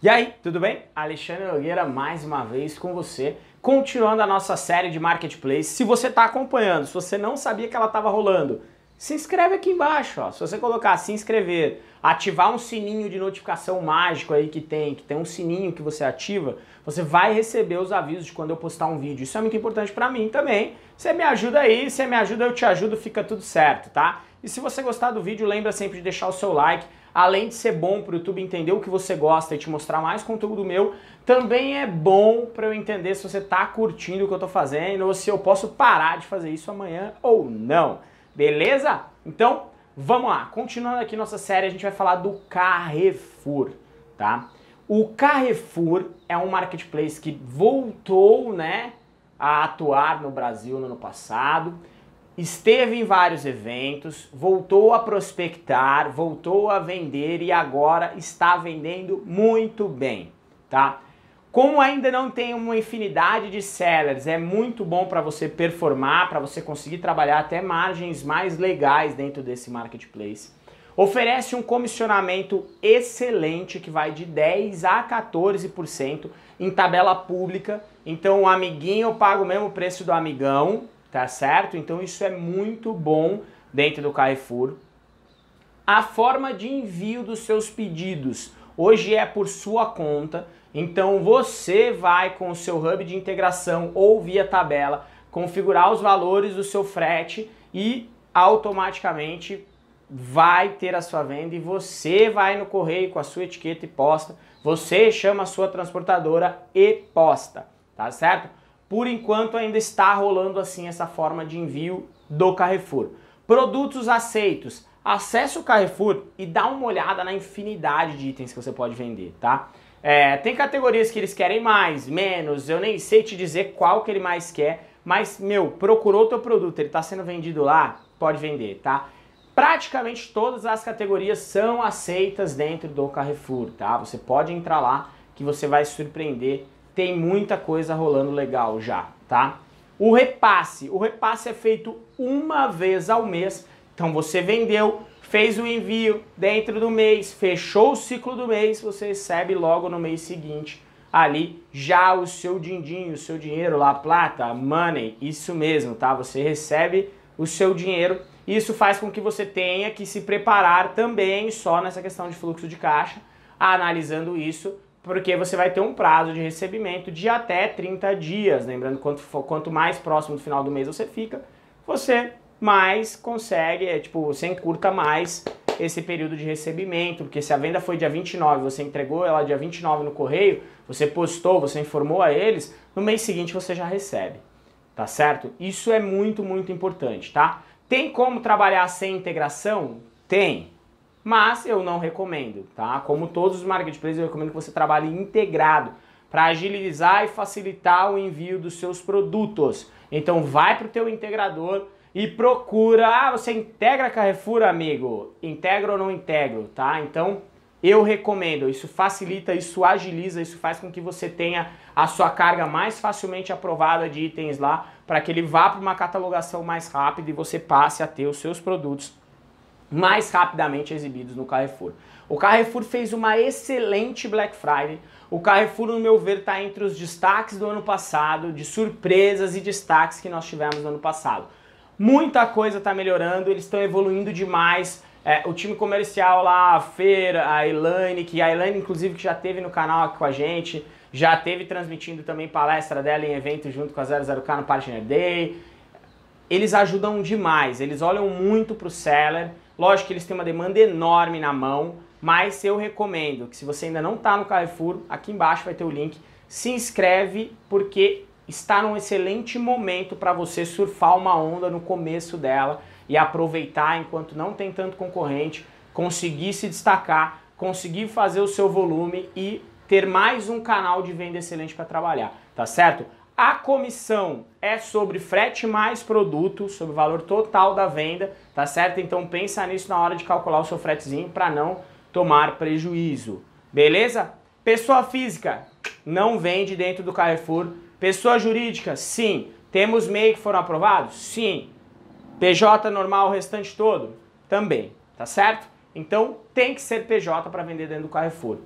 E aí, tudo bem? Alexandre Nogueira mais uma vez com você, continuando a nossa série de Marketplace. Se você está acompanhando, se você não sabia que ela estava rolando, se inscreve aqui embaixo. Ó. Se você colocar se inscrever, ativar um sininho de notificação mágico aí que tem, que tem um sininho que você ativa, você vai receber os avisos de quando eu postar um vídeo. Isso é muito importante para mim também. Você me ajuda aí, você me ajuda, eu te ajudo, fica tudo certo, tá? E se você gostar do vídeo, lembra sempre de deixar o seu like além de ser bom para o YouTube entender o que você gosta e te mostrar mais conteúdo meu, também é bom para eu entender se você está curtindo o que eu estou fazendo ou se eu posso parar de fazer isso amanhã ou não. Beleza? Então, vamos lá. Continuando aqui nossa série, a gente vai falar do Carrefour, tá? O Carrefour é um marketplace que voltou, né, a atuar no Brasil no ano passado esteve em vários eventos, voltou a prospectar, voltou a vender e agora está vendendo muito bem, tá? Como ainda não tem uma infinidade de sellers, é muito bom para você performar, para você conseguir trabalhar até margens mais legais dentro desse marketplace. Oferece um comissionamento excelente que vai de 10 a 14% em tabela pública. Então o amiguinho paga o mesmo preço do amigão, tá certo? Então isso é muito bom dentro do Carrefour. A forma de envio dos seus pedidos hoje é por sua conta, então você vai com o seu hub de integração ou via tabela configurar os valores do seu frete e automaticamente vai ter a sua venda e você vai no correio com a sua etiqueta e posta, você chama a sua transportadora e posta, tá certo? Por enquanto ainda está rolando assim essa forma de envio do Carrefour. Produtos aceitos. Acesse o Carrefour e dá uma olhada na infinidade de itens que você pode vender, tá? É, tem categorias que eles querem mais, menos, eu nem sei te dizer qual que ele mais quer, mas, meu, procurou o teu produto, ele está sendo vendido lá, pode vender, tá? Praticamente todas as categorias são aceitas dentro do Carrefour, tá? Você pode entrar lá que você vai surpreender tem muita coisa rolando legal já, tá? O repasse, o repasse é feito uma vez ao mês. Então você vendeu, fez o envio dentro do mês, fechou o ciclo do mês, você recebe logo no mês seguinte ali já o seu din-din, o seu dinheiro lá, plata, money, isso mesmo, tá? Você recebe o seu dinheiro. Isso faz com que você tenha que se preparar também só nessa questão de fluxo de caixa, analisando isso porque você vai ter um prazo de recebimento de até 30 dias. Lembrando, quanto, quanto mais próximo do final do mês você fica, você mais consegue, é, tipo, você encurta mais esse período de recebimento, porque se a venda foi dia 29, você entregou ela dia 29 no correio, você postou, você informou a eles, no mês seguinte você já recebe, tá certo? Isso é muito, muito importante, tá? Tem como trabalhar sem integração? Tem mas eu não recomendo, tá? Como todos os marketplaces, eu recomendo que você trabalhe integrado para agilizar e facilitar o envio dos seus produtos. Então vai para o teu integrador e procura, ah, você integra Carrefour, amigo? Integra ou não integro, tá? Então eu recomendo, isso facilita, isso agiliza, isso faz com que você tenha a sua carga mais facilmente aprovada de itens lá, para que ele vá para uma catalogação mais rápida e você passe a ter os seus produtos mais rapidamente exibidos no Carrefour. O Carrefour fez uma excelente Black Friday. O Carrefour, no meu ver, está entre os destaques do ano passado, de surpresas e destaques que nós tivemos no ano passado. Muita coisa está melhorando, eles estão evoluindo demais. É, o time comercial lá, a Feira, a Elaine, que a Elaine, inclusive, que já teve no canal aqui com a gente, já teve transmitindo também palestra dela em evento junto com a 00K no Partner Day. Eles ajudam demais, eles olham muito para o seller Lógico que eles têm uma demanda enorme na mão, mas eu recomendo que se você ainda não está no Carrefour, aqui embaixo vai ter o link, se inscreve porque está num excelente momento para você surfar uma onda no começo dela e aproveitar enquanto não tem tanto concorrente, conseguir se destacar, conseguir fazer o seu volume e ter mais um canal de venda excelente para trabalhar, tá certo? A comissão é sobre frete mais produto, sobre o valor total da venda, tá certo? Então pensa nisso na hora de calcular o seu fretezinho para não tomar prejuízo. Beleza? Pessoa física não vende dentro do Carrefour. Pessoa jurídica, sim. Temos MEI que foram aprovados? Sim. PJ normal o restante todo? Também, tá certo? Então tem que ser PJ para vender dentro do Carrefour.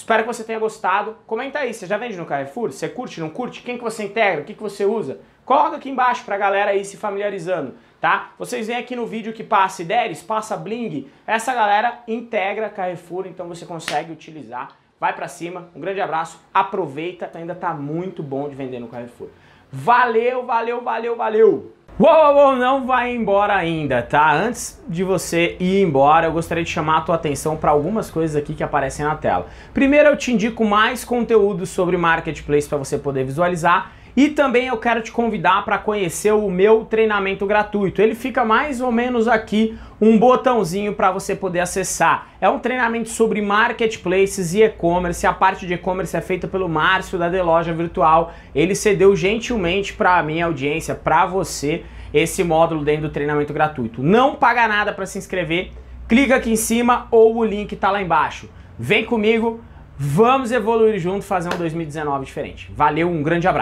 Espero que você tenha gostado. Comenta aí, você já vende no Carrefour? Você curte, não curte? Quem que você integra? O que, que você usa? Coloca aqui embaixo pra galera aí se familiarizando, tá? Vocês veem aqui no vídeo que passa Ideres, passa Bling, essa galera integra Carrefour, então você consegue utilizar. Vai pra cima, um grande abraço, aproveita, ainda tá muito bom de vender no Carrefour. Valeu, valeu, valeu, valeu! Uou, uou, não vai embora ainda, tá? Antes de você ir embora, eu gostaria de chamar a tua atenção para algumas coisas aqui que aparecem na tela. Primeiro, eu te indico mais conteúdo sobre Marketplace para você poder visualizar e também eu quero te convidar para conhecer o meu treinamento gratuito. Ele fica mais ou menos aqui um botãozinho para você poder acessar. É um treinamento sobre marketplaces e e-commerce. A parte de e-commerce é feita pelo Márcio da The Loja Virtual. Ele cedeu gentilmente para a minha audiência, para você, esse módulo dentro do treinamento gratuito. Não paga nada para se inscrever. Clica aqui em cima ou o link está lá embaixo. Vem comigo, vamos evoluir junto, fazer um 2019 diferente. Valeu, um grande abraço.